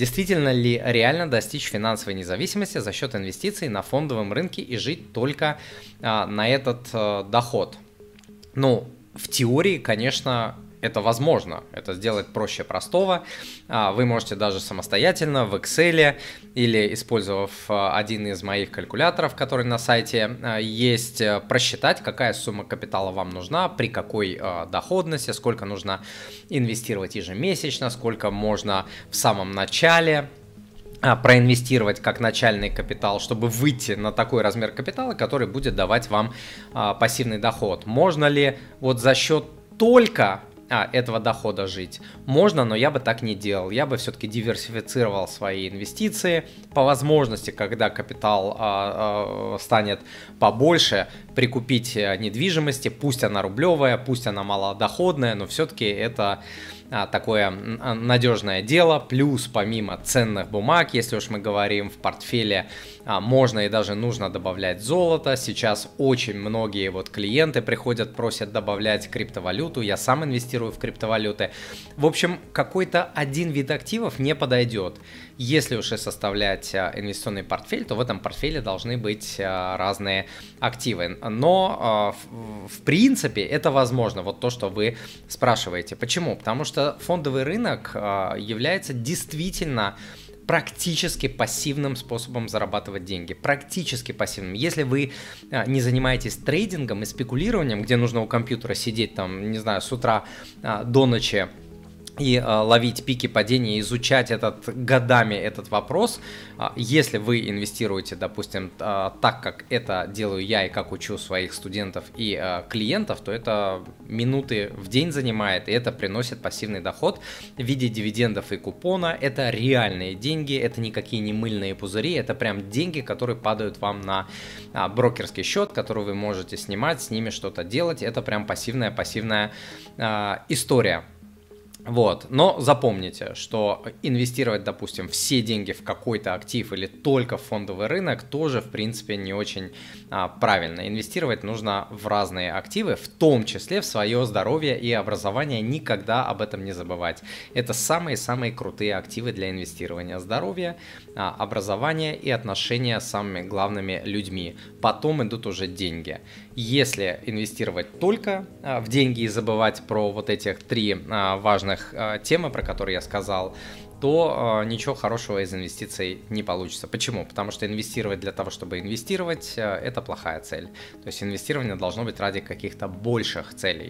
действительно ли реально достичь финансовой независимости за счет инвестиций на фондовом рынке и жить только на этот доход? Ну, в теории, конечно, это возможно. Это сделать проще простого. А, вы можете даже самостоятельно в Excel или использовав а, один из моих калькуляторов, который на сайте а, есть, э, просчитать, какая сумма капитала вам нужна, при какой доходности, сколько нужно инвестировать ежемесячно, сколько можно в самом начале проинвестировать как начальный капитал, чтобы выйти на такой размер капитала, который будет давать вам пассивный доход. Можно ли вот за счет только а, этого дохода жить. Можно, но я бы так не делал. Я бы все-таки диверсифицировал свои инвестиции. По возможности, когда капитал а, а, станет побольше, прикупить э, недвижимости, пусть она рублевая, пусть она малодоходная, но все-таки это а, такое надежное дело. Плюс, помимо ценных бумаг, если уж мы говорим в портфеле, а, можно и даже нужно добавлять золото. Сейчас очень многие вот клиенты приходят, просят добавлять криптовалюту. Я сам инвестирую в криптовалюты. В общем, какой-то один вид активов не подойдет. Если уж и составлять а, инвестиционный портфель, то в этом портфеле должны быть разные активы. Но в принципе это возможно. Вот то, что вы спрашиваете. Почему? Потому что фондовый рынок а, является действительно практически пассивным способом зарабатывать деньги. Практически пассивным. Если вы а, не занимаетесь трейдингом и спекулированием, где нужно у компьютера сидеть там, не знаю, с утра а, до ночи и э, ловить пики падения, изучать этот годами этот вопрос. Э, если вы инвестируете, допустим, э, так как это делаю я и как учу своих студентов и э, клиентов, то это минуты в день занимает, и это приносит пассивный доход в виде дивидендов и купона. Это реальные деньги, это никакие не мыльные пузыри, это прям деньги, которые падают вам на э, брокерский счет, который вы можете снимать, с ними что-то делать. Это прям пассивная пассивная э, история. Вот, но запомните, что инвестировать, допустим, все деньги в какой-то актив или только в фондовый рынок тоже, в принципе, не очень а, правильно. Инвестировать нужно в разные активы, в том числе в свое здоровье и образование. Никогда об этом не забывать. Это самые-самые крутые активы для инвестирования. Здоровье, а, образование и отношения с самыми главными людьми. Потом идут уже деньги. Если инвестировать только а, в деньги и забывать про вот этих три а, важных а, темы, про которые я сказал, то э, ничего хорошего из инвестиций не получится. Почему? Потому что инвестировать для того, чтобы инвестировать, э, это плохая цель. То есть инвестирование должно быть ради каких-то больших целей.